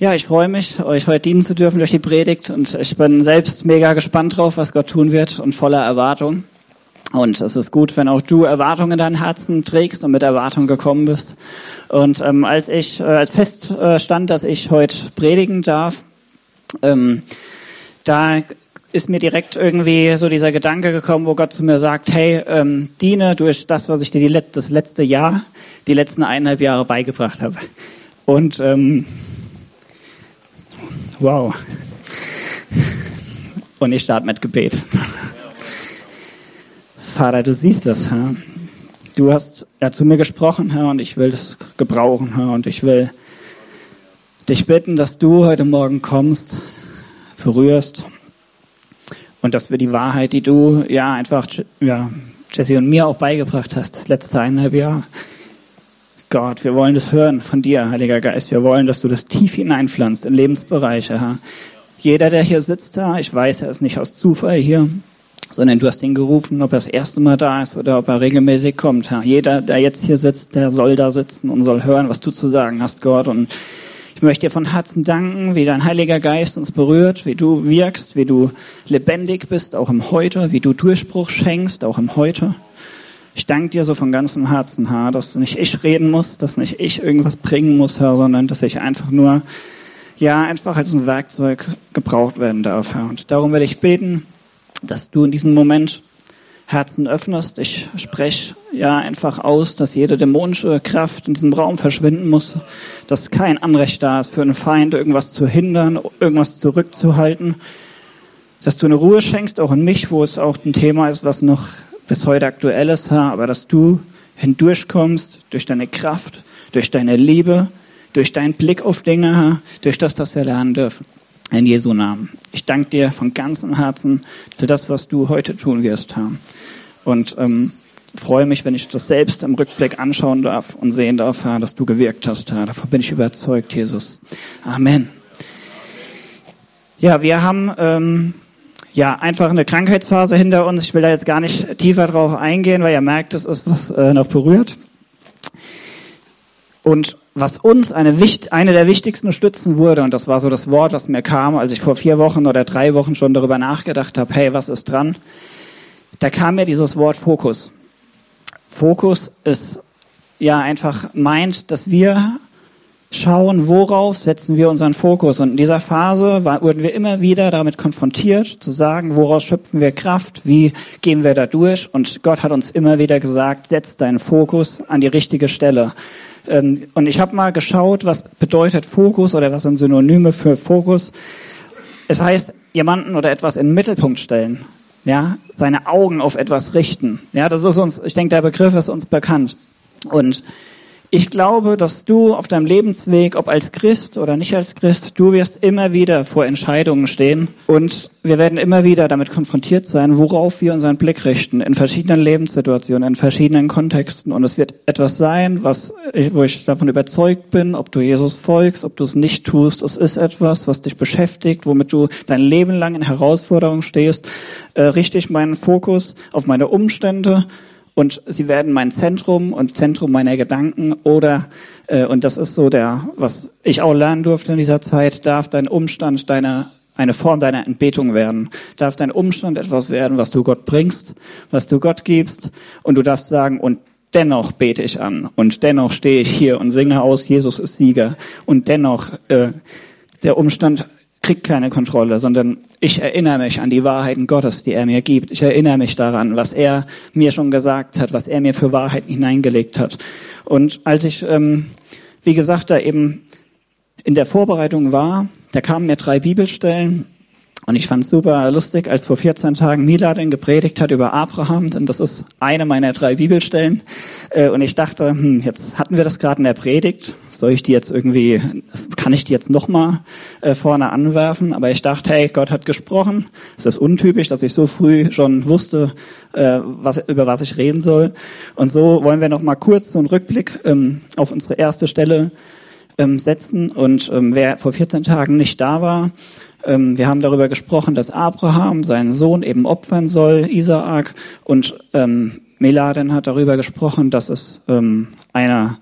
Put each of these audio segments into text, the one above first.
Ja, ich freue mich, euch heute dienen zu dürfen durch die Predigt und ich bin selbst mega gespannt drauf, was Gott tun wird und voller Erwartung. Und es ist gut, wenn auch du Erwartungen in deinem Herzen trägst und mit Erwartung gekommen bist. Und ähm, als ich äh, als feststand, äh, dass ich heute predigen darf, ähm, da ist mir direkt irgendwie so dieser Gedanke gekommen, wo Gott zu mir sagt, hey, ähm, diene durch das, was ich dir die, das letzte Jahr, die letzten eineinhalb Jahre beigebracht habe. Und ähm, Wow. Und ich starte mit Gebet. Vater, du siehst das, Herr. Du hast ja zu mir gesprochen, Herr, und ich will das gebrauchen, Herr, und ich will dich bitten, dass du heute Morgen kommst, berührst und dass wir die Wahrheit, die du ja einfach ja, Jesse und mir auch beigebracht hast, das letzte eineinhalb Jahr, Gott, wir wollen das hören von dir, Heiliger Geist. Wir wollen, dass du das tief hineinpflanzt in Lebensbereiche, Herr. Jeder, der hier sitzt, da, ich weiß, er ist nicht aus Zufall hier, sondern du hast ihn gerufen, ob er das erste Mal da ist oder ob er regelmäßig kommt, Herr. Jeder, der jetzt hier sitzt, der soll da sitzen und soll hören, was du zu sagen hast, Gott. Und ich möchte dir von Herzen danken, wie dein Heiliger Geist uns berührt, wie du wirkst, wie du lebendig bist, auch im Heute, wie du Durchbruch schenkst, auch im Heute. Ich danke dir so von ganzem Herzen, Herr, dass nicht ich reden muss, dass nicht ich irgendwas bringen muss, Herr, sondern dass ich einfach nur, ja, einfach als ein Werkzeug gebraucht werden darf, Herr. Und darum will ich beten, dass du in diesem Moment Herzen öffnest. Ich spreche ja einfach aus, dass jede dämonische Kraft in diesem Raum verschwinden muss, dass kein Anrecht da ist für einen Feind, irgendwas zu hindern, irgendwas zurückzuhalten, dass du eine Ruhe schenkst, auch in mich, wo es auch ein Thema ist, was noch bis heute aktuell ist, Herr, aber dass du hindurchkommst durch deine Kraft, durch deine Liebe, durch deinen Blick auf Dinge, Herr, durch das, was wir lernen dürfen. In Jesu Namen. Ich danke dir von ganzem Herzen für das, was du heute tun wirst, Herr. Und ähm, freue mich, wenn ich das selbst im Rückblick anschauen darf und sehen darf, Herr, dass du gewirkt hast, Herr. Davon bin ich überzeugt, Jesus. Amen. Ja, wir haben ähm, ja, einfach eine Krankheitsphase hinter uns. Ich will da jetzt gar nicht tiefer drauf eingehen, weil ihr merkt, es ist was äh, noch berührt. Und was uns eine, eine der wichtigsten Stützen wurde, und das war so das Wort, was mir kam, als ich vor vier Wochen oder drei Wochen schon darüber nachgedacht habe, hey, was ist dran? Da kam mir dieses Wort Fokus. Fokus ist ja einfach meint, dass wir schauen, worauf setzen wir unseren Fokus. Und in dieser Phase wurden wir immer wieder damit konfrontiert, zu sagen, woraus schöpfen wir Kraft, wie gehen wir da durch. Und Gott hat uns immer wieder gesagt, setz deinen Fokus an die richtige Stelle. Ähm, und ich habe mal geschaut, was bedeutet Fokus oder was sind Synonyme für Fokus. Es heißt, jemanden oder etwas in den Mittelpunkt stellen. Ja, seine Augen auf etwas richten. Ja, das ist uns, ich denke, der Begriff ist uns bekannt. Und ich glaube, dass du auf deinem Lebensweg, ob als Christ oder nicht als Christ, du wirst immer wieder vor Entscheidungen stehen und wir werden immer wieder damit konfrontiert sein, worauf wir unseren Blick richten, in verschiedenen Lebenssituationen, in verschiedenen Kontexten. Und es wird etwas sein, was, wo ich davon überzeugt bin, ob du Jesus folgst, ob du es nicht tust. Es ist etwas, was dich beschäftigt, womit du dein Leben lang in Herausforderungen stehst. Äh, richte ich meinen Fokus auf meine Umstände, und sie werden mein Zentrum und Zentrum meiner Gedanken oder äh, und das ist so der, was ich auch lernen durfte in dieser Zeit, darf dein Umstand deine eine Form deiner Entbetung werden. Darf dein Umstand etwas werden, was du Gott bringst, was du Gott gibst. Und du darfst sagen und dennoch bete ich an. Und dennoch stehe ich hier und singe aus, Jesus ist Sieger. Und dennoch äh, der Umstand kriegt keine Kontrolle, sondern ich erinnere mich an die Wahrheiten Gottes, die er mir gibt. Ich erinnere mich daran, was er mir schon gesagt hat, was er mir für Wahrheiten hineingelegt hat. Und als ich, ähm, wie gesagt, da eben in der Vorbereitung war, da kamen mir drei Bibelstellen und ich fand super lustig, als vor 14 Tagen Miladin gepredigt hat über Abraham, denn das ist eine meiner drei Bibelstellen. Äh, und ich dachte, hm, jetzt hatten wir das gerade in der Predigt soll ich die jetzt irgendwie, kann ich die jetzt nochmal äh, vorne anwerfen? Aber ich dachte, hey, Gott hat gesprochen. Es ist untypisch, dass ich so früh schon wusste, äh, was, über was ich reden soll. Und so wollen wir nochmal kurz so einen Rückblick ähm, auf unsere erste Stelle ähm, setzen. Und ähm, wer vor 14 Tagen nicht da war, wir haben darüber gesprochen, dass Abraham seinen Sohn eben opfern soll, Isaak. Und ähm, Meladen hat darüber gesprochen, dass es ähm, einer,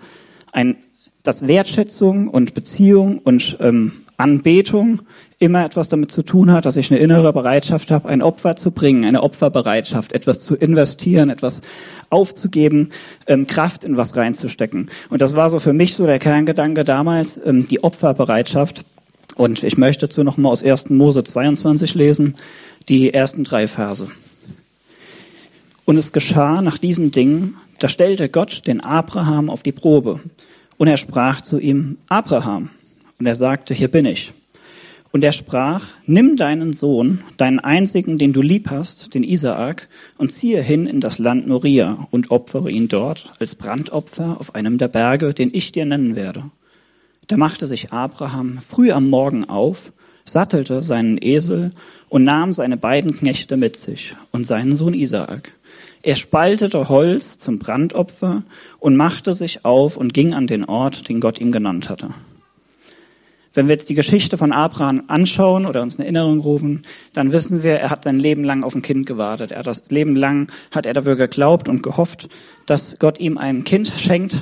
ein dass Wertschätzung und Beziehung und ähm, Anbetung immer etwas damit zu tun hat, dass ich eine innere Bereitschaft habe, ein Opfer zu bringen, eine Opferbereitschaft, etwas zu investieren, etwas aufzugeben, ähm, Kraft in was reinzustecken. Und das war so für mich so der Kerngedanke damals, ähm, die Opferbereitschaft. Und ich möchte dazu nochmal aus 1. Mose 22 lesen, die ersten drei Verse. Und es geschah nach diesen Dingen, da stellte Gott den Abraham auf die Probe. Und er sprach zu ihm, Abraham. Und er sagte, hier bin ich. Und er sprach, nimm deinen Sohn, deinen einzigen, den du lieb hast, den Isaak, und ziehe hin in das Land Moria und opfere ihn dort als Brandopfer auf einem der Berge, den ich dir nennen werde. Da machte sich Abraham früh am Morgen auf, sattelte seinen Esel und nahm seine beiden Knechte mit sich und seinen Sohn Isaak. Er spaltete Holz zum Brandopfer und machte sich auf und ging an den Ort, den Gott ihm genannt hatte. Wenn wir jetzt die Geschichte von Abraham anschauen oder uns in Erinnerung rufen, dann wissen wir, er hat sein Leben lang auf ein Kind gewartet. Er hat das Leben lang, hat er dafür geglaubt und gehofft, dass Gott ihm ein Kind schenkt.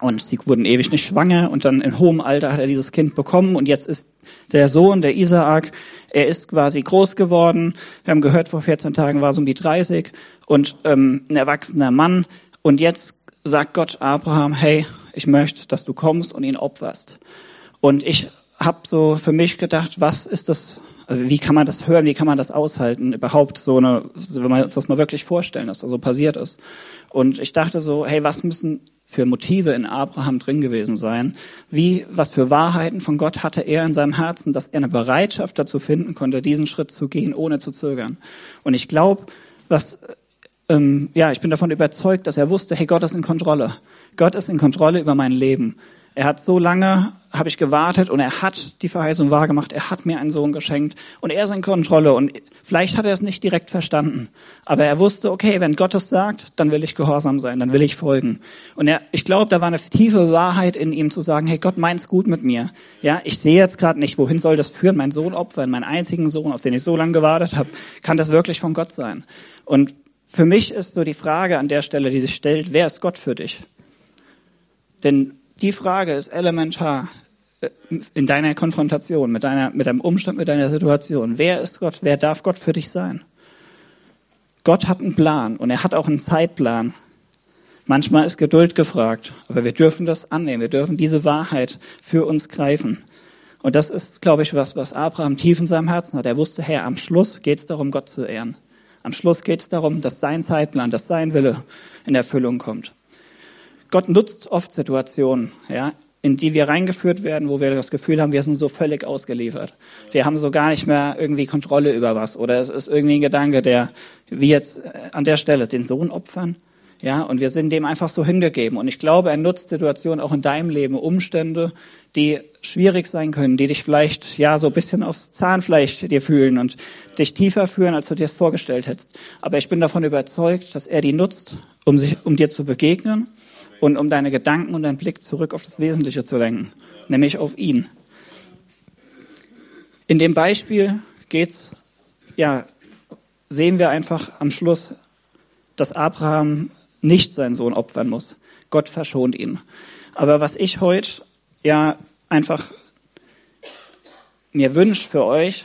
Und sie wurden ewig nicht schwanger und dann in hohem Alter hat er dieses Kind bekommen und jetzt ist der Sohn, der Isaak, er ist quasi groß geworden. Wir haben gehört, vor 14 Tagen war es um die 30 und ähm, ein erwachsener Mann. Und jetzt sagt Gott Abraham, hey, ich möchte, dass du kommst und ihn opferst. Und ich habe so für mich gedacht, was ist das, also wie kann man das hören, wie kann man das aushalten, überhaupt so eine, wenn man uns das mal wirklich vorstellen, dass das so passiert ist. Und ich dachte so, hey, was müssen für Motive in Abraham drin gewesen sein? Wie, was für Wahrheiten von Gott hatte er in seinem Herzen, dass er eine Bereitschaft dazu finden konnte, diesen Schritt zu gehen, ohne zu zögern? Und ich glaube, was ähm, ja, ich bin davon überzeugt, dass er wusste, hey, Gott ist in Kontrolle. Gott ist in Kontrolle über mein Leben. Er hat so lange, habe ich gewartet und er hat die Verheißung wahrgemacht. Er hat mir einen Sohn geschenkt und er ist in Kontrolle. Und vielleicht hat er es nicht direkt verstanden, aber er wusste, okay, wenn Gott es sagt, dann will ich gehorsam sein, dann will ich folgen. Und er, ich glaube, da war eine tiefe Wahrheit in ihm zu sagen, hey, Gott meint's gut mit mir. Ja, ich sehe jetzt gerade nicht, wohin soll das führen, mein Sohn opfern, meinen einzigen Sohn, auf den ich so lange gewartet habe. Kann das wirklich von Gott sein? Und für mich ist so die Frage an der Stelle, die sich stellt, wer ist Gott für dich? Denn die Frage ist elementar äh, in deiner Konfrontation mit deiner, mit deinem Umstand, mit deiner Situation. Wer ist Gott? Wer darf Gott für dich sein? Gott hat einen Plan und er hat auch einen Zeitplan. Manchmal ist Geduld gefragt, aber wir dürfen das annehmen. Wir dürfen diese Wahrheit für uns greifen. Und das ist, glaube ich, was, was Abraham tief in seinem Herzen hat. Er wusste, Herr, am Schluss geht es darum, Gott zu ehren. Am Schluss geht es darum, dass sein Zeitplan, dass sein Wille in Erfüllung kommt. Gott nutzt oft Situationen, ja, in die wir reingeführt werden, wo wir das Gefühl haben, wir sind so völlig ausgeliefert. Wir haben so gar nicht mehr irgendwie Kontrolle über was. Oder es ist irgendwie ein Gedanke, der, wie jetzt äh, an der Stelle, den Sohn opfern. Ja, und wir sind dem einfach so hingegeben. Und ich glaube, er nutzt Situationen auch in deinem Leben, Umstände, die schwierig sein können, die dich vielleicht, ja, so ein bisschen aufs Zahnfleisch dir fühlen und dich tiefer führen, als du dir es vorgestellt hättest. Aber ich bin davon überzeugt, dass er die nutzt, um sich, um dir zu begegnen und um deine Gedanken und deinen Blick zurück auf das Wesentliche zu lenken, nämlich auf ihn. In dem Beispiel geht's, ja, sehen wir einfach am Schluss, dass Abraham nicht seinen Sohn opfern muss. Gott verschont ihn. Aber was ich heute ja einfach mir wünsche für euch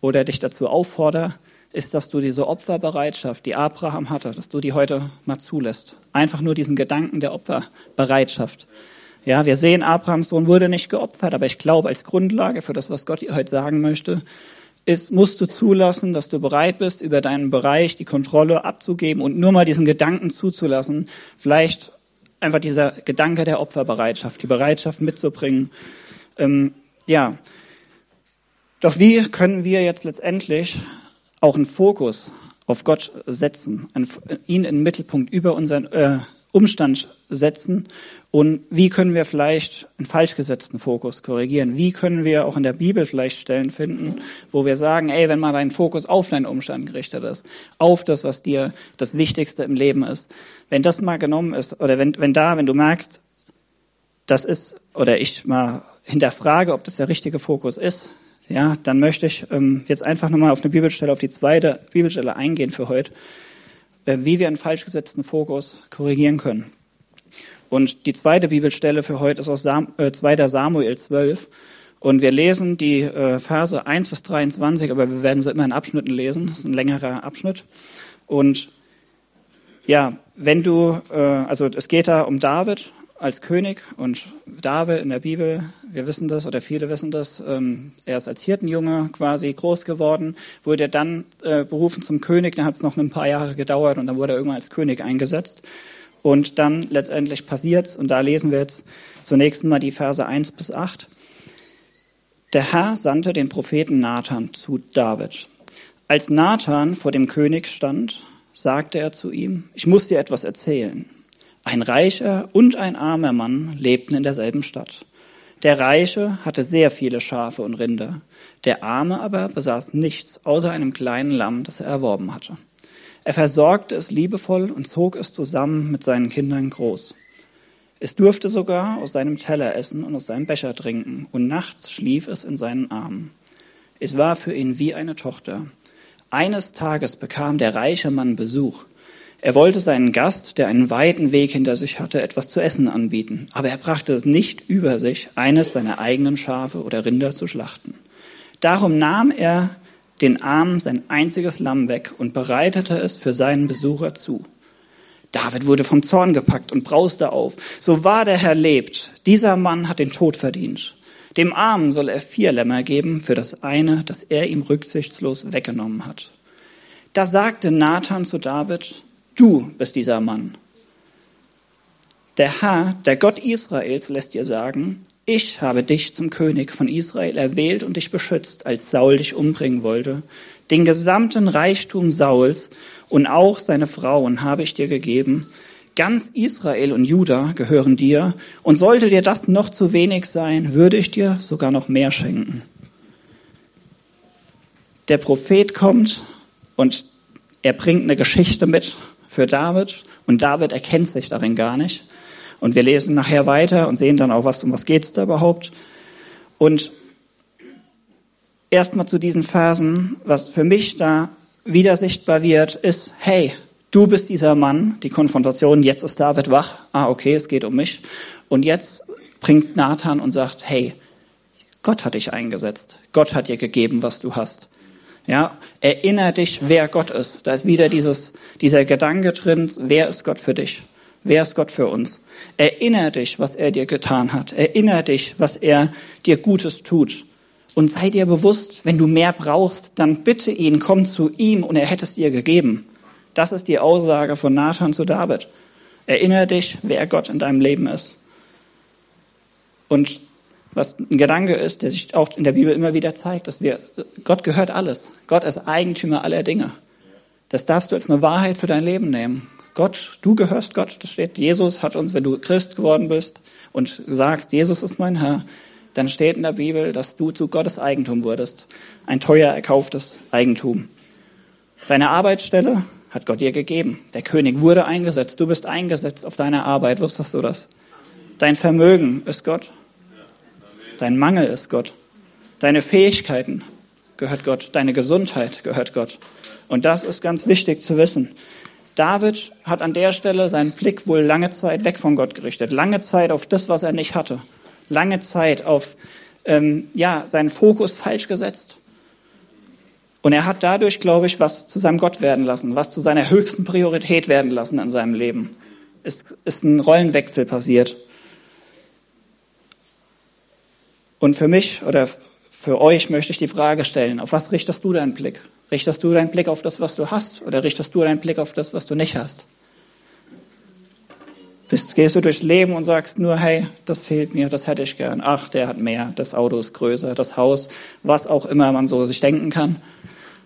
oder dich dazu auffordere, ist, dass du diese Opferbereitschaft, die Abraham hatte, dass du die heute mal zulässt. Einfach nur diesen Gedanken der Opferbereitschaft. Ja, wir sehen, Abrahams Sohn wurde nicht geopfert, aber ich glaube, als Grundlage für das, was Gott dir heute sagen möchte, ist, musst du zulassen, dass du bereit bist, über deinen Bereich die Kontrolle abzugeben und nur mal diesen Gedanken zuzulassen. Vielleicht einfach dieser Gedanke der Opferbereitschaft, die Bereitschaft mitzubringen. Ähm, ja. Doch wie können wir jetzt letztendlich auch einen Fokus auf Gott setzen, ihn in den Mittelpunkt über unseren äh, Umstand setzen und wie können wir vielleicht einen falsch gesetzten Fokus korrigieren? Wie können wir auch in der Bibel vielleicht Stellen finden, wo wir sagen, ey, wenn mal dein Fokus auf deinen Umstand gerichtet ist, auf das, was dir das Wichtigste im Leben ist, wenn das mal genommen ist oder wenn, wenn da, wenn du merkst, das ist, oder ich mal hinterfrage, ob das der richtige Fokus ist, ja, dann möchte ich ähm, jetzt einfach nochmal auf eine Bibelstelle, auf die zweite Bibelstelle eingehen für heute, äh, wie wir einen falsch gesetzten Fokus korrigieren können. Und die zweite Bibelstelle für heute ist aus Sam, äh, 2. Samuel 12. Und wir lesen die äh, Verse 1 bis 23, aber wir werden sie immer in Abschnitten lesen. Das ist ein längerer Abschnitt. Und ja, wenn du, äh, also es geht da um David als König und David in der Bibel, wir wissen das oder viele wissen das, ähm, er ist als Hirtenjunge quasi groß geworden, wurde dann äh, berufen zum König, dann hat es noch ein paar Jahre gedauert und dann wurde er irgendwann als König eingesetzt. Und dann letztendlich passiert's und da lesen wir jetzt zunächst mal die Verse 1 bis 8. Der Herr sandte den Propheten Nathan zu David. Als Nathan vor dem König stand, sagte er zu ihm, ich muss dir etwas erzählen. Ein reicher und ein armer Mann lebten in derselben Stadt. Der Reiche hatte sehr viele Schafe und Rinder, der Arme aber besaß nichts außer einem kleinen Lamm, das er erworben hatte. Er versorgte es liebevoll und zog es zusammen mit seinen Kindern groß. Es durfte sogar aus seinem Teller essen und aus seinem Becher trinken, und nachts schlief es in seinen Armen. Es war für ihn wie eine Tochter. Eines Tages bekam der reiche Mann Besuch. Er wollte seinen Gast, der einen weiten Weg hinter sich hatte, etwas zu essen anbieten, aber er brachte es nicht über sich, eines seiner eigenen Schafe oder Rinder zu schlachten. Darum nahm er den Arm sein einziges Lamm weg und bereitete es für seinen Besucher zu. David wurde vom Zorn gepackt und brauste auf. So wahr der Herr lebt, dieser Mann hat den Tod verdient. Dem Armen soll er vier Lämmer geben für das eine, das er ihm rücksichtslos weggenommen hat. Da sagte Nathan zu David, Du bist dieser Mann. Der Herr, der Gott Israels, lässt dir sagen, ich habe dich zum König von Israel erwählt und dich beschützt, als Saul dich umbringen wollte. Den gesamten Reichtum Sauls und auch seine Frauen habe ich dir gegeben. Ganz Israel und Juda gehören dir. Und sollte dir das noch zu wenig sein, würde ich dir sogar noch mehr schenken. Der Prophet kommt und er bringt eine Geschichte mit für David und David erkennt sich darin gar nicht. Und wir lesen nachher weiter und sehen dann auch, was, um was geht es da überhaupt. Und erstmal zu diesen Versen, was für mich da wieder sichtbar wird, ist, hey, du bist dieser Mann, die Konfrontation, jetzt ist David wach, ah, okay, es geht um mich. Und jetzt bringt Nathan und sagt, hey, Gott hat dich eingesetzt. Gott hat dir gegeben, was du hast. Ja, erinnere dich, wer Gott ist. Da ist wieder dieses, dieser Gedanke drin, wer ist Gott für dich? Wer ist Gott für uns? Erinnere dich, was er dir getan hat. Erinnere dich, was er dir Gutes tut. Und sei dir bewusst, wenn du mehr brauchst, dann bitte ihn, komm zu ihm und er hätte es dir gegeben. Das ist die Aussage von Nathan zu David. Erinnere dich, wer Gott in deinem Leben ist. Und was ein Gedanke ist, der sich auch in der Bibel immer wieder zeigt, dass wir, Gott gehört alles. Gott ist Eigentümer aller Dinge. Das darfst du als eine Wahrheit für dein Leben nehmen. Gott, du gehörst Gott. Das steht, Jesus hat uns, wenn du Christ geworden bist und sagst, Jesus ist mein Herr, dann steht in der Bibel, dass du zu Gottes Eigentum wurdest. Ein teuer erkauftes Eigentum. Deine Arbeitsstelle hat Gott dir gegeben. Der König wurde eingesetzt. Du bist eingesetzt auf deine Arbeit. Wusstest du das? Dein Vermögen ist Gott. Dein Mangel ist Gott. Deine Fähigkeiten gehört Gott. Deine Gesundheit gehört Gott. Und das ist ganz wichtig zu wissen. David hat an der Stelle seinen Blick wohl lange Zeit weg von Gott gerichtet. Lange Zeit auf das, was er nicht hatte. Lange Zeit auf, ähm, ja, seinen Fokus falsch gesetzt. Und er hat dadurch, glaube ich, was zu seinem Gott werden lassen, was zu seiner höchsten Priorität werden lassen in seinem Leben. Es ist ein Rollenwechsel passiert. Und für mich oder für euch möchte ich die Frage stellen, auf was richtest du deinen Blick? Richtest du deinen Blick auf das, was du hast oder richtest du deinen Blick auf das, was du nicht hast? Bist, gehst du durchs Leben und sagst nur, hey, das fehlt mir, das hätte ich gern. Ach, der hat mehr, das Auto ist größer, das Haus, was auch immer man so sich denken kann.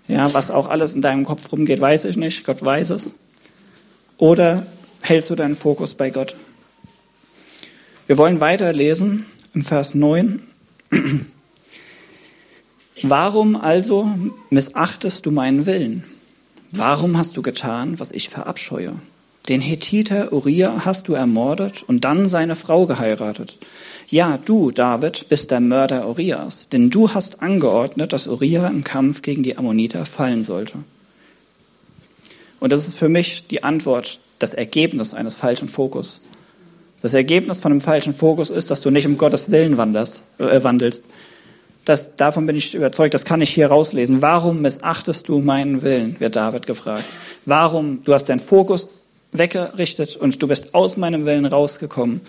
Ja, was auch alles in deinem Kopf rumgeht, weiß ich nicht. Gott weiß es. Oder hältst du deinen Fokus bei Gott? Wir wollen weiterlesen im Vers 9. Warum also missachtest du meinen Willen? Warum hast du getan, was ich verabscheue? Den Hethiter Uriah hast du ermordet und dann seine Frau geheiratet. Ja, du, David, bist der Mörder Urias, denn du hast angeordnet, dass Uriah im Kampf gegen die Ammoniter fallen sollte. Und das ist für mich die Antwort, das Ergebnis eines falschen Fokus. Das Ergebnis von einem falschen Fokus ist, dass du nicht um Gottes Willen wanderst, äh, wandelst, das, davon bin ich überzeugt, das kann ich hier rauslesen. Warum missachtest du meinen Willen, wird David gefragt. Warum, du hast deinen Fokus weggerichtet und du bist aus meinem Willen rausgekommen.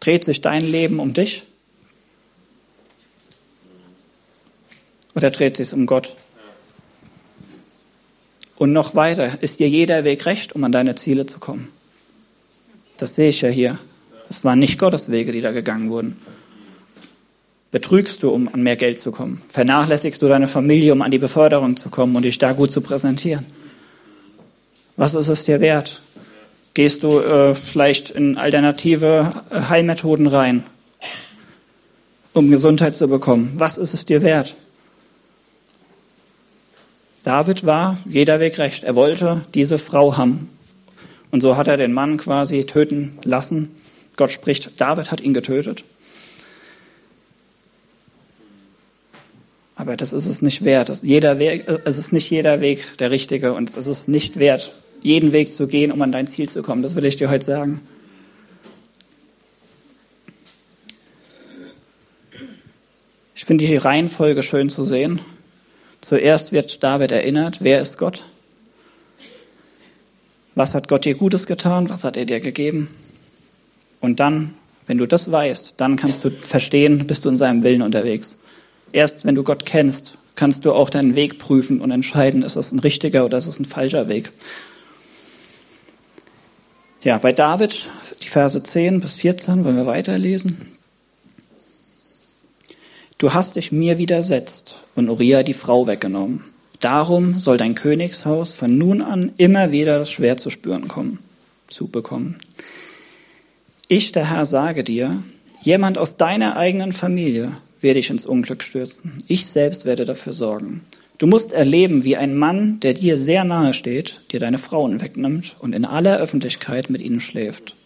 Dreht sich dein Leben um dich? Oder dreht sich um Gott? Und noch weiter, ist dir jeder Weg recht, um an deine Ziele zu kommen? Das sehe ich ja hier. Es waren nicht Gottes Wege, die da gegangen wurden. Betrügst du, um an mehr Geld zu kommen? Vernachlässigst du deine Familie, um an die Beförderung zu kommen und dich da gut zu präsentieren? Was ist es dir wert? Gehst du äh, vielleicht in alternative äh, Heilmethoden rein, um Gesundheit zu bekommen? Was ist es dir wert? David war jeder Weg recht. Er wollte diese Frau haben. Und so hat er den Mann quasi töten lassen. Gott spricht, David hat ihn getötet. Aber das ist es nicht wert. Das jeder Weg, es ist nicht jeder Weg der richtige und es ist nicht wert, jeden Weg zu gehen, um an dein Ziel zu kommen. Das will ich dir heute sagen. Ich finde die Reihenfolge schön zu sehen. Zuerst wird David erinnert, wer ist Gott? Was hat Gott dir Gutes getan? Was hat er dir gegeben? Und dann, wenn du das weißt, dann kannst du verstehen, bist du in seinem Willen unterwegs. Erst wenn du Gott kennst, kannst du auch deinen Weg prüfen und entscheiden, ist das ein richtiger oder ist es ein falscher Weg. Ja, bei David, die Verse 10 bis 14, wollen wir weiterlesen. Du hast dich mir widersetzt und Uriah die Frau weggenommen. Darum soll dein Königshaus von nun an immer wieder das Schwert zu spüren kommen, zu bekommen. Ich, der Herr, sage dir, jemand aus deiner eigenen Familie werde ich ins Unglück stürzen. Ich selbst werde dafür sorgen. Du musst erleben, wie ein Mann, der dir sehr nahe steht, dir deine Frauen wegnimmt und in aller Öffentlichkeit mit ihnen schläft.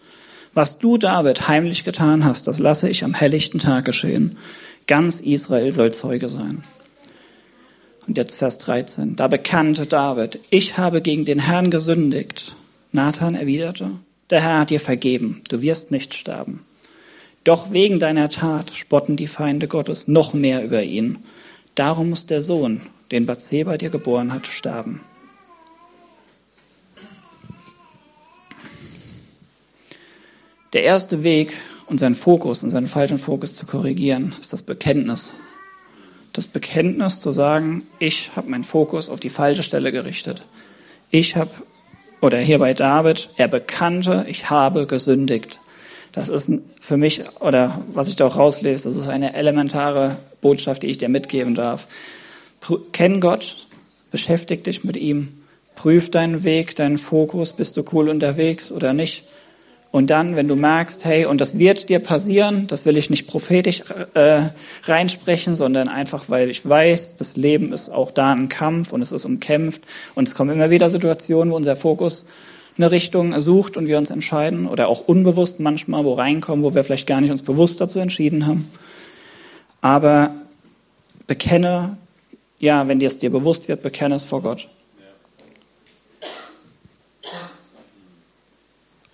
Was du, David, heimlich getan hast, das lasse ich am helllichten Tag geschehen. Ganz Israel soll Zeuge sein. Und jetzt Vers 13. Da bekannte David, ich habe gegen den Herrn gesündigt. Nathan erwiderte, der Herr hat dir vergeben, du wirst nicht sterben. Doch wegen deiner Tat spotten die Feinde Gottes noch mehr über ihn. Darum muss der Sohn, den Bathseba dir geboren hat, sterben. Der erste Weg, unseren Fokus, unseren falschen Fokus zu korrigieren, ist das Bekenntnis. Das Bekenntnis zu sagen, ich habe meinen Fokus auf die falsche Stelle gerichtet. Ich habe, oder hier bei David, er bekannte, ich habe gesündigt. Das ist für mich, oder was ich da auch rauslese, das ist eine elementare Botschaft, die ich dir mitgeben darf. Kenn Gott, beschäftige dich mit ihm, prüf deinen Weg, deinen Fokus, bist du cool unterwegs oder nicht. Und dann, wenn du merkst, hey, und das wird dir passieren, das will ich nicht prophetisch äh, reinsprechen, sondern einfach, weil ich weiß, das Leben ist auch da ein Kampf und es ist umkämpft und es kommen immer wieder Situationen, wo unser Fokus eine Richtung sucht und wir uns entscheiden oder auch unbewusst manchmal wo reinkommen, wo wir vielleicht gar nicht uns bewusst dazu entschieden haben. Aber bekenne, ja, wenn dir es dir bewusst wird, bekenne es vor Gott.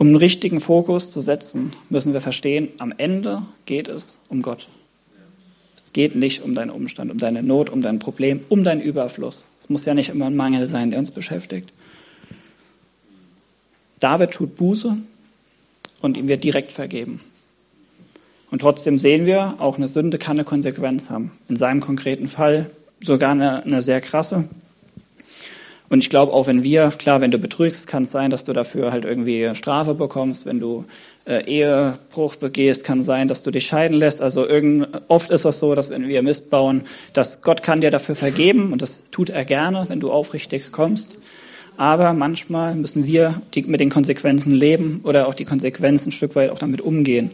Um einen richtigen Fokus zu setzen, müssen wir verstehen, am Ende geht es um Gott. Es geht nicht um deinen Umstand, um deine Not, um dein Problem, um deinen Überfluss. Es muss ja nicht immer ein Mangel sein, der uns beschäftigt. David tut Buße und ihm wird direkt vergeben. Und trotzdem sehen wir, auch eine Sünde kann eine Konsequenz haben. In seinem konkreten Fall sogar eine, eine sehr krasse. Und ich glaube, auch wenn wir, klar, wenn du betrügst, kann es sein, dass du dafür halt irgendwie Strafe bekommst. Wenn du äh, Ehebruch begehst, kann sein, dass du dich scheiden lässt. Also irgend, oft ist es so, dass wenn wir Mist bauen, dass Gott kann dir dafür vergeben und das tut er gerne, wenn du aufrichtig kommst. Aber manchmal müssen wir die, mit den Konsequenzen leben oder auch die Konsequenzen ein Stück weit auch damit umgehen.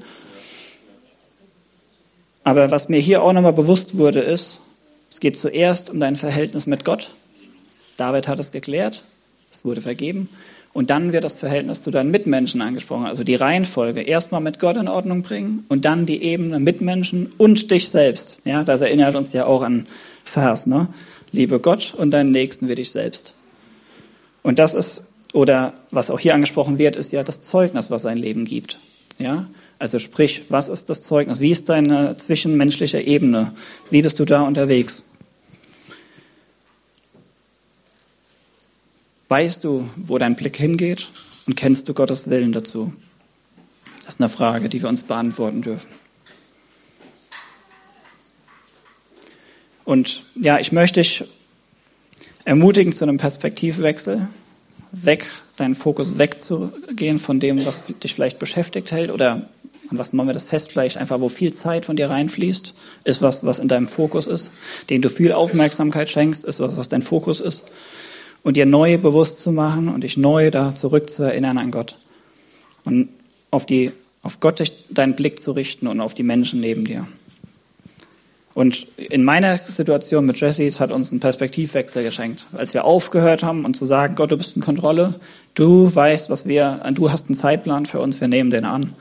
Aber was mir hier auch nochmal bewusst wurde, ist, es geht zuerst um dein Verhältnis mit Gott. David hat es geklärt, es wurde vergeben. Und dann wird das Verhältnis zu deinen Mitmenschen angesprochen. Also die Reihenfolge. Erstmal mit Gott in Ordnung bringen und dann die Ebene Mitmenschen und dich selbst. Ja, das erinnert uns ja auch an Vers, ne? Liebe Gott und deinen Nächsten wie dich selbst. Und das ist, oder was auch hier angesprochen wird, ist ja das Zeugnis, was sein Leben gibt. Ja? Also sprich, was ist das Zeugnis? Wie ist deine zwischenmenschliche Ebene? Wie bist du da unterwegs? Weißt du, wo dein Blick hingeht und kennst du Gottes Willen dazu? Das ist eine Frage, die wir uns beantworten dürfen. Und ja, ich möchte dich ermutigen zu einem Perspektivwechsel, weg, deinen Fokus wegzugehen von dem, was dich vielleicht beschäftigt hält oder an was machen wir das fest, vielleicht einfach, wo viel Zeit von dir reinfließt, ist was, was in deinem Fokus ist, den du viel Aufmerksamkeit schenkst, ist was, was dein Fokus ist. Und dir neu bewusst zu machen und dich neu da zurück zu erinnern an Gott. Und auf die, auf Gott deinen Blick zu richten und auf die Menschen neben dir. Und in meiner Situation mit Jesse hat uns einen Perspektivwechsel geschenkt, als wir aufgehört haben und zu sagen, Gott, du bist in Kontrolle, du weißt, was wir, du hast einen Zeitplan für uns, wir nehmen den an,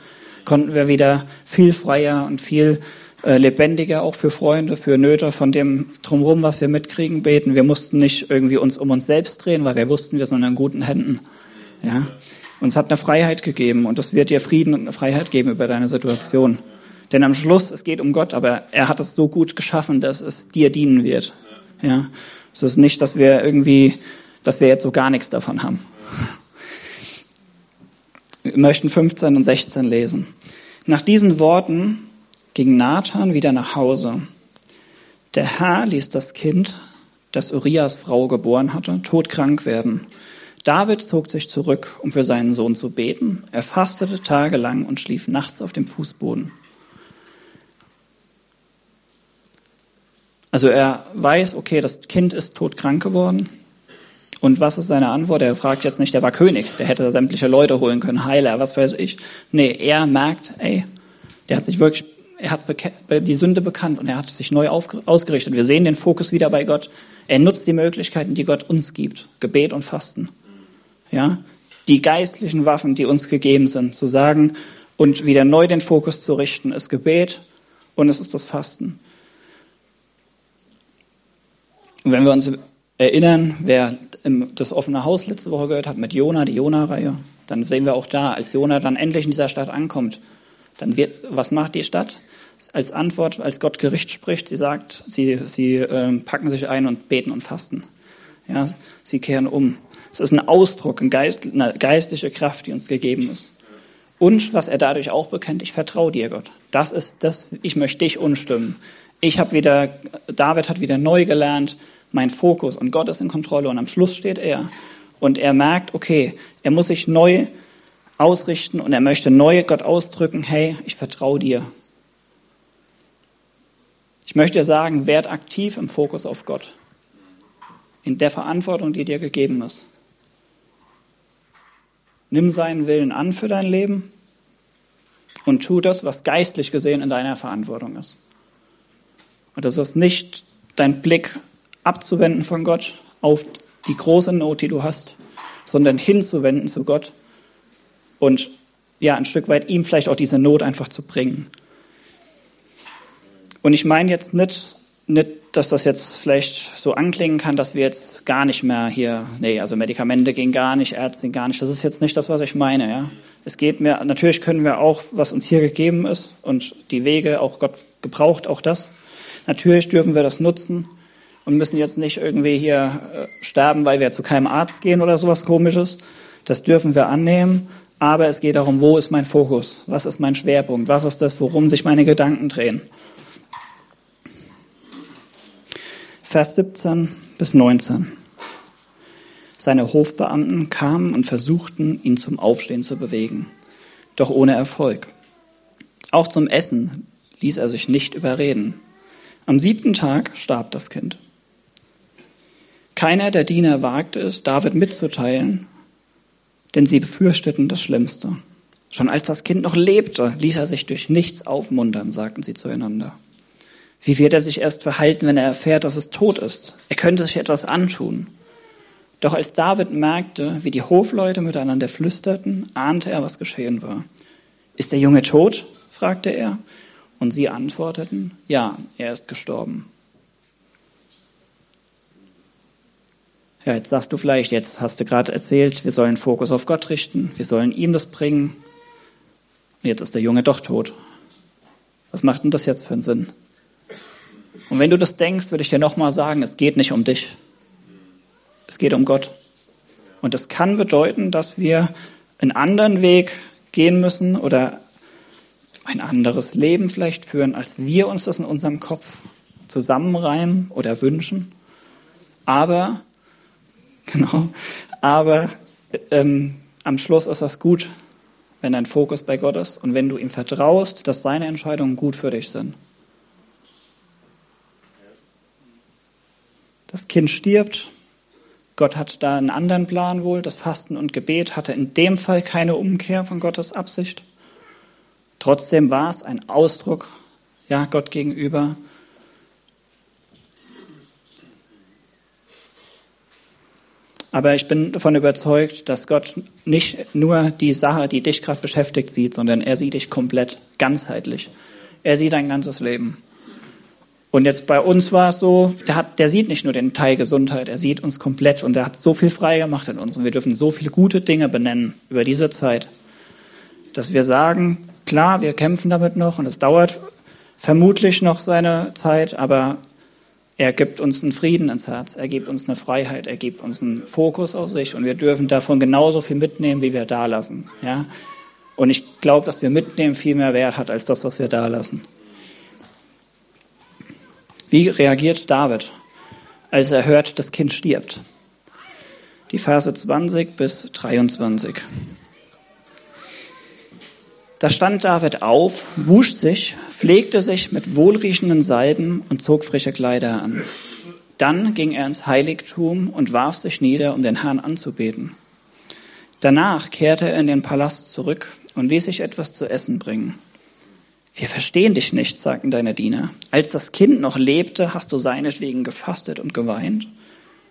konnten wir wieder viel freier und viel äh, lebendiger auch für Freunde, für Nöte von dem drumherum, was wir mitkriegen, beten. Wir mussten nicht irgendwie uns um uns selbst drehen, weil wir wussten, wir sind in guten Händen. Ja, uns hat eine Freiheit gegeben und das wird dir Frieden und eine Freiheit geben über deine Situation. Denn am Schluss, es geht um Gott, aber er hat es so gut geschaffen, dass es dir dienen wird. Ja, es ist nicht, dass wir irgendwie, dass wir jetzt so gar nichts davon haben. Wir möchten 15 und 16 lesen. Nach diesen Worten ging Nathan wieder nach Hause. Der Herr ließ das Kind, das Urias Frau geboren hatte, todkrank werden. David zog sich zurück, um für seinen Sohn zu beten. Er fastete tagelang und schlief nachts auf dem Fußboden. Also er weiß, okay, das Kind ist todkrank geworden. Und was ist seine Antwort? Er fragt jetzt nicht, der war König, der hätte sämtliche Leute holen können, Heiler, was weiß ich. Nee, er merkt, ey, der hat sich wirklich, er hat die Sünde bekannt und er hat sich neu ausgerichtet. Wir sehen den Fokus wieder bei Gott. Er nutzt die Möglichkeiten, die Gott uns gibt. Gebet und Fasten. Ja? Die geistlichen Waffen, die uns gegeben sind, zu sagen und wieder neu den Fokus zu richten, ist Gebet und es ist das Fasten. Und wenn wir uns erinnern, wer das offene Haus letzte Woche gehört hat mit Jona, die Jona-Reihe, dann sehen wir auch da, als Jona dann endlich in dieser Stadt ankommt, dann wird, was macht die Stadt? Als Antwort, als Gott Gericht spricht, sie sagt, sie, sie äh, packen sich ein und beten und fasten. Ja, sie kehren um. Es ist ein Ausdruck, ein Geist, eine geistliche Kraft, die uns gegeben ist. Und was er dadurch auch bekennt, ich vertraue dir, Gott. Das ist das, ich möchte dich unstimmen. Ich habe wieder, David hat wieder neu gelernt, mein Fokus und Gott ist in Kontrolle und am Schluss steht er und er merkt, okay, er muss sich neu ausrichten und er möchte neu Gott ausdrücken, hey, ich vertraue dir. Ich möchte sagen, werd aktiv im Fokus auf Gott, in der Verantwortung, die dir gegeben ist. Nimm seinen Willen an für dein Leben und tu das, was geistlich gesehen in deiner Verantwortung ist. Und das ist nicht dein Blick abzuwenden von Gott auf die große Not, die du hast, sondern hinzuwenden zu Gott und ja, ein Stück weit ihm vielleicht auch diese Not einfach zu bringen. Und ich meine jetzt nicht, nicht, dass das jetzt vielleicht so anklingen kann, dass wir jetzt gar nicht mehr hier, nee, also Medikamente gehen gar nicht, Ärzte gehen gar nicht. Das ist jetzt nicht das, was ich meine, ja. Es geht mir, natürlich können wir auch, was uns hier gegeben ist und die Wege, auch Gott gebraucht auch das. Natürlich dürfen wir das nutzen und müssen jetzt nicht irgendwie hier äh, sterben, weil wir zu keinem Arzt gehen oder sowas komisches. Das dürfen wir annehmen. Aber es geht darum, wo ist mein Fokus? Was ist mein Schwerpunkt? Was ist das, worum sich meine Gedanken drehen? Vers 17 bis 19. Seine Hofbeamten kamen und versuchten, ihn zum Aufstehen zu bewegen, doch ohne Erfolg. Auch zum Essen ließ er sich nicht überreden. Am siebten Tag starb das Kind. Keiner der Diener wagte es, David mitzuteilen, denn sie befürchteten das Schlimmste. Schon als das Kind noch lebte, ließ er sich durch nichts aufmuntern, sagten sie zueinander. Wie wird er sich erst verhalten, wenn er erfährt, dass es tot ist? Er könnte sich etwas antun. Doch als David merkte, wie die Hofleute miteinander flüsterten, ahnte er, was geschehen war. Ist der Junge tot? fragte er. Und sie antworteten, ja, er ist gestorben. Ja, jetzt sagst du vielleicht, jetzt hast du gerade erzählt, wir sollen Fokus auf Gott richten, wir sollen ihm das bringen. Jetzt ist der Junge doch tot. Was macht denn das jetzt für einen Sinn? Und wenn du das denkst, würde ich dir nochmal sagen, es geht nicht um dich. Es geht um Gott. Und das kann bedeuten, dass wir einen anderen Weg gehen müssen oder ein anderes Leben vielleicht führen, als wir uns das in unserem Kopf zusammenreimen oder wünschen. Aber, genau, aber ähm, am Schluss ist das gut, wenn dein Fokus bei Gott ist und wenn du ihm vertraust, dass seine Entscheidungen gut für dich sind. Das Kind stirbt. Gott hat da einen anderen Plan wohl. Das Fasten und Gebet hatte in dem Fall keine Umkehr von Gottes Absicht. Trotzdem war es ein Ausdruck, ja, Gott gegenüber. Aber ich bin davon überzeugt, dass Gott nicht nur die Sache, die dich gerade beschäftigt, sieht, sondern er sieht dich komplett, ganzheitlich. Er sieht dein ganzes Leben. Und jetzt bei uns war es so, der, hat, der sieht nicht nur den Teil Gesundheit, er sieht uns komplett und er hat so viel frei gemacht in uns und wir dürfen so viele gute Dinge benennen über diese Zeit, dass wir sagen, klar, wir kämpfen damit noch und es dauert vermutlich noch seine Zeit, aber er gibt uns einen Frieden ins Herz, er gibt uns eine Freiheit, er gibt uns einen Fokus auf sich und wir dürfen davon genauso viel mitnehmen, wie wir da lassen. Ja? Und ich glaube, dass wir mitnehmen viel mehr Wert hat als das, was wir da lassen. Wie reagiert David, als er hört, das Kind stirbt? Die Verse 20 bis 23. Da stand David auf, wusch sich, pflegte sich mit wohlriechenden Salben und zog frische Kleider an. Dann ging er ins Heiligtum und warf sich nieder, um den Herrn anzubeten. Danach kehrte er in den Palast zurück und ließ sich etwas zu essen bringen. Wir verstehen dich nicht, sagten deine Diener. Als das Kind noch lebte, hast du seinetwegen gefastet und geweint.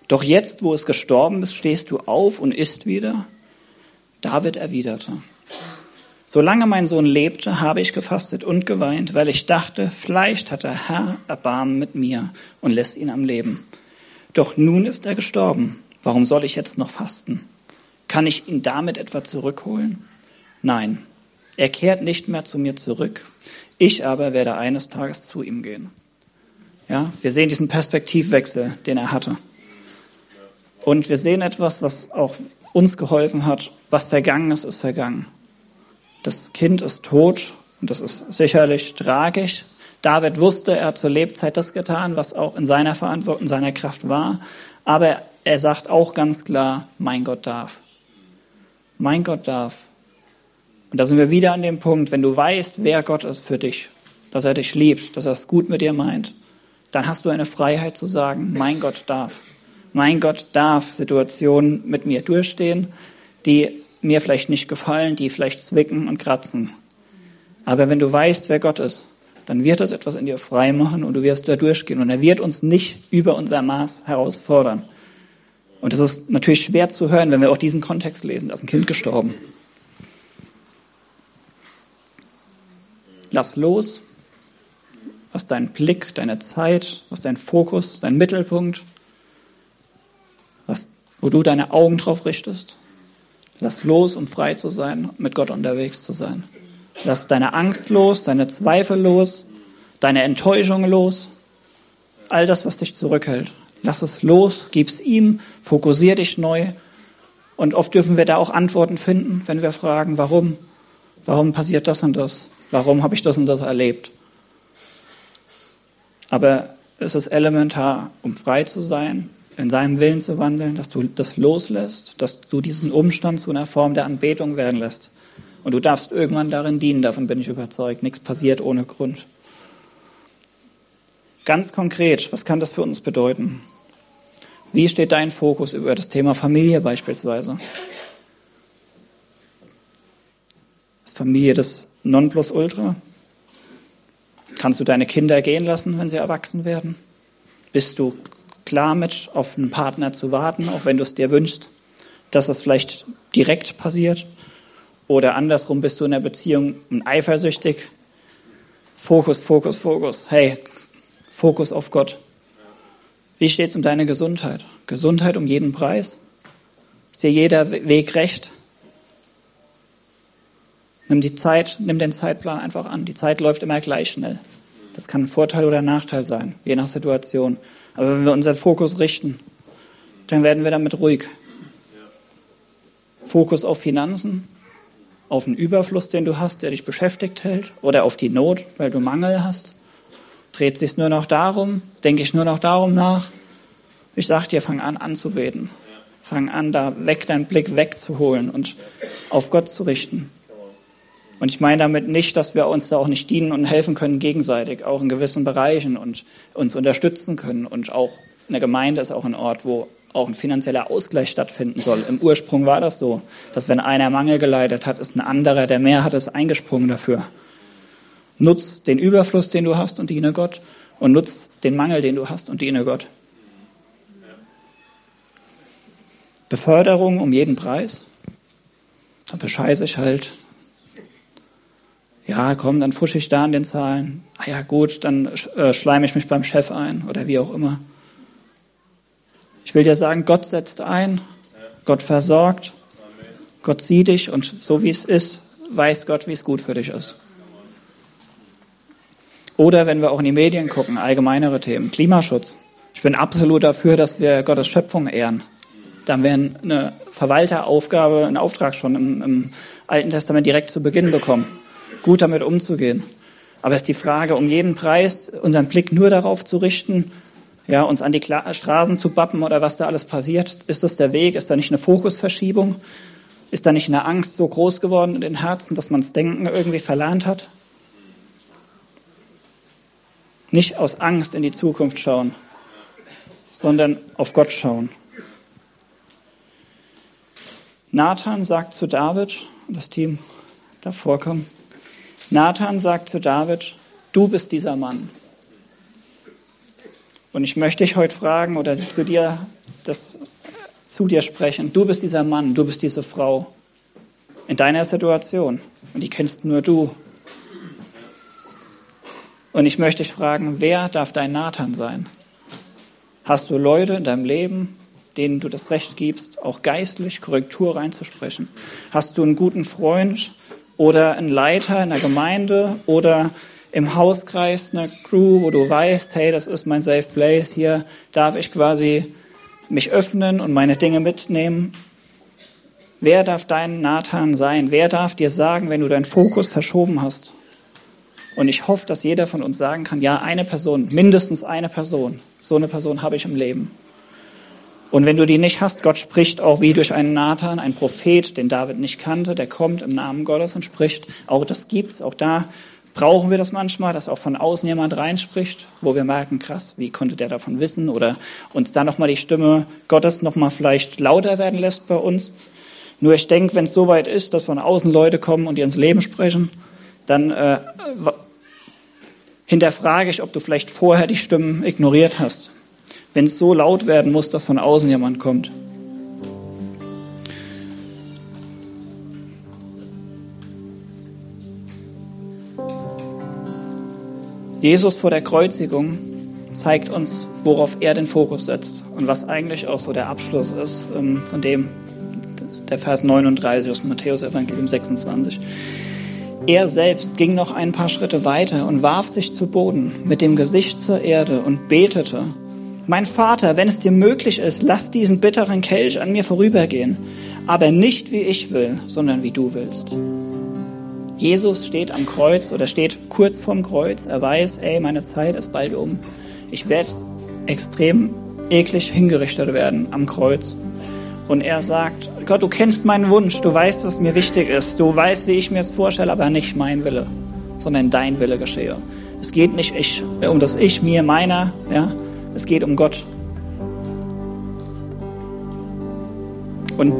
Doch jetzt, wo es gestorben ist, stehst du auf und isst wieder? David erwiderte, Solange mein Sohn lebte, habe ich gefastet und geweint, weil ich dachte, vielleicht hat der Herr Erbarmen mit mir und lässt ihn am Leben. Doch nun ist er gestorben. Warum soll ich jetzt noch fasten? Kann ich ihn damit etwa zurückholen? Nein, er kehrt nicht mehr zu mir zurück. Ich aber werde eines Tages zu ihm gehen. Ja, wir sehen diesen Perspektivwechsel, den er hatte. Und wir sehen etwas, was auch uns geholfen hat. Was vergangen ist, ist vergangen. Das Kind ist tot und das ist sicherlich tragisch. David wusste, er hat zur Lebzeit das getan, was auch in seiner Verantwortung, in seiner Kraft war. Aber er sagt auch ganz klar, mein Gott darf. Mein Gott darf. Und da sind wir wieder an dem Punkt, wenn du weißt, wer Gott ist für dich, dass er dich liebt, dass er es gut mit dir meint, dann hast du eine Freiheit zu sagen, mein Gott darf. Mein Gott darf Situationen mit mir durchstehen, die mir vielleicht nicht gefallen, die vielleicht zwicken und kratzen. Aber wenn du weißt, wer Gott ist, dann wird das etwas in dir frei machen und du wirst da durchgehen. Und er wird uns nicht über unser Maß herausfordern. Und es ist natürlich schwer zu hören, wenn wir auch diesen Kontext lesen. Da ist ein Kind gestorben. Lass los, was dein Blick, deine Zeit, was dein Fokus, dein Mittelpunkt, was, wo du deine Augen drauf richtest. Lass los, um frei zu sein, mit Gott unterwegs zu sein. Lass deine Angst los, deine Zweifel los, deine Enttäuschung los, all das, was dich zurückhält. Lass es los, gib's ihm, fokussier dich neu. Und oft dürfen wir da auch Antworten finden, wenn wir fragen, warum? Warum passiert das und das? Warum habe ich das und das erlebt? Aber es ist elementar, um frei zu sein, in seinem Willen zu wandeln, dass du das loslässt, dass du diesen Umstand zu einer Form der Anbetung werden lässt. Und du darfst irgendwann darin dienen, davon bin ich überzeugt. Nichts passiert ohne Grund. Ganz konkret, was kann das für uns bedeuten? Wie steht dein Fokus über das Thema Familie beispielsweise? Ist Familie das Nonplusultra? Kannst du deine Kinder gehen lassen, wenn sie erwachsen werden? Bist du klar mit, auf einen Partner zu warten, auch wenn du es dir wünschst, dass das vielleicht direkt passiert. Oder andersrum bist du in der Beziehung eifersüchtig. Fokus, Fokus, Fokus. Hey, Fokus auf Gott. Wie steht es um deine Gesundheit? Gesundheit um jeden Preis? Ist dir jeder Weg recht? Nimm die Zeit, nimm den Zeitplan einfach an. Die Zeit läuft immer gleich schnell. Das kann ein Vorteil oder ein Nachteil sein, je nach Situation. Aber wenn wir unseren Fokus richten, dann werden wir damit ruhig. Fokus auf Finanzen, auf den Überfluss, den du hast, der dich beschäftigt hält, oder auf die Not, weil du Mangel hast. Dreht sich nur noch darum, denke ich nur noch darum nach. Ich sag dir, fang an anzubeten. Fang an, da weg deinen Blick wegzuholen und auf Gott zu richten. Und ich meine damit nicht, dass wir uns da auch nicht dienen und helfen können gegenseitig, auch in gewissen Bereichen und uns unterstützen können. Und auch eine Gemeinde ist auch ein Ort, wo auch ein finanzieller Ausgleich stattfinden soll. Im Ursprung war das so, dass wenn einer Mangel geleitet hat, ist ein anderer, der mehr hat, ist eingesprungen dafür. Nutz den Überfluss, den du hast und diene Gott und nutz den Mangel, den du hast und diene Gott. Beförderung um jeden Preis. Dann bescheiße ich halt ja, komm, dann fusche ich da an den Zahlen. Ah ja, gut, dann äh, schleime ich mich beim Chef ein oder wie auch immer. Ich will dir sagen, Gott setzt ein, Gott versorgt, Gott sieht dich und so wie es ist, weiß Gott, wie es gut für dich ist. Oder wenn wir auch in die Medien gucken, allgemeinere Themen, Klimaschutz. Ich bin absolut dafür, dass wir Gottes Schöpfung ehren. Da haben wir eine Verwalteraufgabe, einen Auftrag schon im, im Alten Testament direkt zu Beginn bekommen gut damit umzugehen. Aber es ist die Frage, um jeden Preis unseren Blick nur darauf zu richten, ja, uns an die Straßen zu bappen oder was da alles passiert. Ist das der Weg? Ist da nicht eine Fokusverschiebung? Ist da nicht eine Angst so groß geworden in den Herzen, dass man das Denken irgendwie verlernt hat? Nicht aus Angst in die Zukunft schauen, sondern auf Gott schauen. Nathan sagt zu David, das Team davor kommt, Nathan sagt zu David, du bist dieser Mann. Und ich möchte dich heute fragen oder zu dir, das, zu dir sprechen. Du bist dieser Mann, du bist diese Frau in deiner Situation. Und die kennst nur du. Und ich möchte dich fragen, wer darf dein Nathan sein? Hast du Leute in deinem Leben, denen du das Recht gibst, auch geistlich Korrektur reinzusprechen? Hast du einen guten Freund, oder ein Leiter in der Gemeinde oder im Hauskreis eine Crew, wo du weißt, hey, das ist mein Safe Place, hier darf ich quasi mich öffnen und meine Dinge mitnehmen. Wer darf dein Nathan sein? Wer darf dir sagen, wenn du deinen Fokus verschoben hast? Und ich hoffe, dass jeder von uns sagen kann, ja, eine Person, mindestens eine Person, so eine Person habe ich im Leben. Und wenn du die nicht hast, Gott spricht auch wie durch einen Nathan, ein Prophet, den David nicht kannte, der kommt im Namen Gottes und spricht. Auch das gibt's, auch da brauchen wir das manchmal, dass auch von außen jemand reinspricht, wo wir merken, krass, wie konnte der davon wissen? Oder uns da nochmal die Stimme Gottes nochmal vielleicht lauter werden lässt bei uns. Nur ich denke, wenn es soweit ist, dass von außen Leute kommen und dir ins Leben sprechen, dann äh, hinterfrage ich, ob du vielleicht vorher die Stimmen ignoriert hast wenn es so laut werden muss, dass von außen jemand kommt. Jesus vor der Kreuzigung zeigt uns, worauf er den Fokus setzt und was eigentlich auch so der Abschluss ist ähm, von dem, der Vers 39 aus Matthäus Evangelium 26. Er selbst ging noch ein paar Schritte weiter und warf sich zu Boden mit dem Gesicht zur Erde und betete mein Vater, wenn es dir möglich ist, lass diesen bitteren Kelch an mir vorübergehen, aber nicht wie ich will, sondern wie du willst. Jesus steht am Kreuz oder steht kurz vorm Kreuz. Er weiß, ey, meine Zeit ist bald um. Ich werde extrem eklig hingerichtet werden am Kreuz. Und er sagt, Gott, du kennst meinen Wunsch, du weißt, was mir wichtig ist, du weißt, wie ich mir es vorstelle, aber nicht mein Wille, sondern dein Wille geschehe. Es geht nicht ich, um das Ich, mir, meiner, ja, es geht um Gott. Und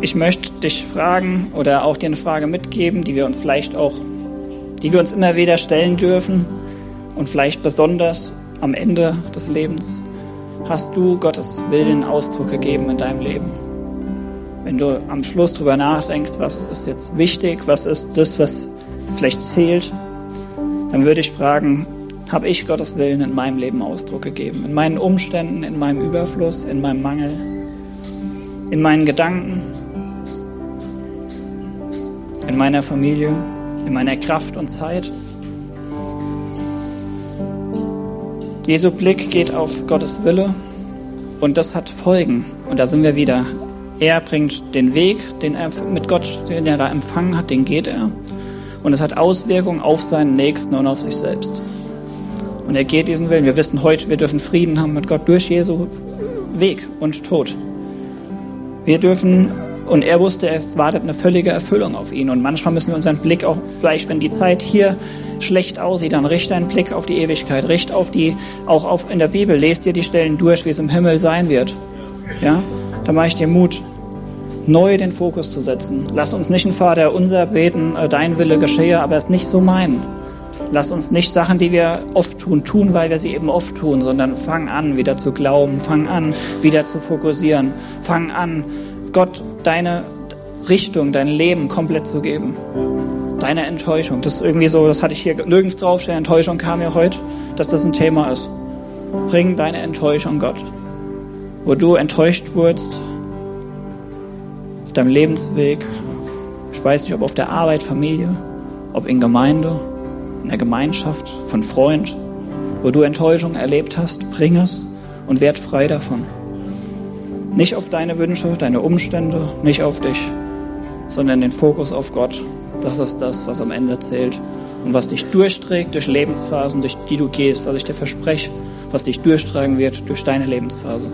ich möchte dich fragen oder auch dir eine Frage mitgeben, die wir uns vielleicht auch, die wir uns immer wieder stellen dürfen und vielleicht besonders am Ende des Lebens. Hast du Gottes Willen Ausdruck gegeben in deinem Leben? Wenn du am Schluss drüber nachdenkst, was ist jetzt wichtig, was ist das, was vielleicht zählt, dann würde ich fragen, habe ich Gottes Willen in meinem Leben Ausdruck gegeben. In meinen Umständen, in meinem Überfluss, in meinem Mangel, in meinen Gedanken, in meiner Familie, in meiner Kraft und Zeit. Jesu Blick geht auf Gottes Wille und das hat Folgen. Und da sind wir wieder. Er bringt den Weg, den er mit Gott, den er da empfangen hat, den geht er. Und es hat Auswirkungen auf seinen Nächsten und auf sich selbst. Und er geht diesen Willen. Wir wissen heute, wir dürfen Frieden haben mit Gott durch Jesu Weg und Tod. Wir dürfen, und er wusste, es wartet eine völlige Erfüllung auf ihn. Und manchmal müssen wir unseren Blick auch, vielleicht wenn die Zeit hier schlecht aussieht, dann richte einen Blick auf die Ewigkeit, richte auf die, auch auf in der Bibel, lest dir die Stellen durch, wie es im Himmel sein wird. Ja, da mache ich dir Mut, neu den Fokus zu setzen. Lass uns nicht ein Vater unser beten, äh, dein Wille geschehe, aber es nicht so meinen. Lass uns nicht Sachen, die wir oft tun, tun, weil wir sie eben oft tun, sondern fang an, wieder zu glauben, fang an, wieder zu fokussieren, fang an, Gott deine Richtung, dein Leben komplett zu geben. Deine Enttäuschung. Das ist irgendwie so, das hatte ich hier nirgends draufstehen. Enttäuschung kam mir heute, dass das ein Thema ist. Bring deine Enttäuschung Gott. Wo du enttäuscht wurdest, auf deinem Lebensweg, ich weiß nicht, ob auf der Arbeit, Familie, ob in Gemeinde, in der Gemeinschaft, von Freund, wo du Enttäuschung erlebt hast, bring es und werd frei davon. Nicht auf deine Wünsche, deine Umstände, nicht auf dich, sondern den Fokus auf Gott. Das ist das, was am Ende zählt und was dich durchträgt durch Lebensphasen, durch die du gehst, was ich dir verspreche, was dich durchtragen wird durch deine Lebensphase.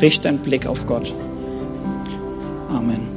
Richte deinen Blick auf Gott. Amen.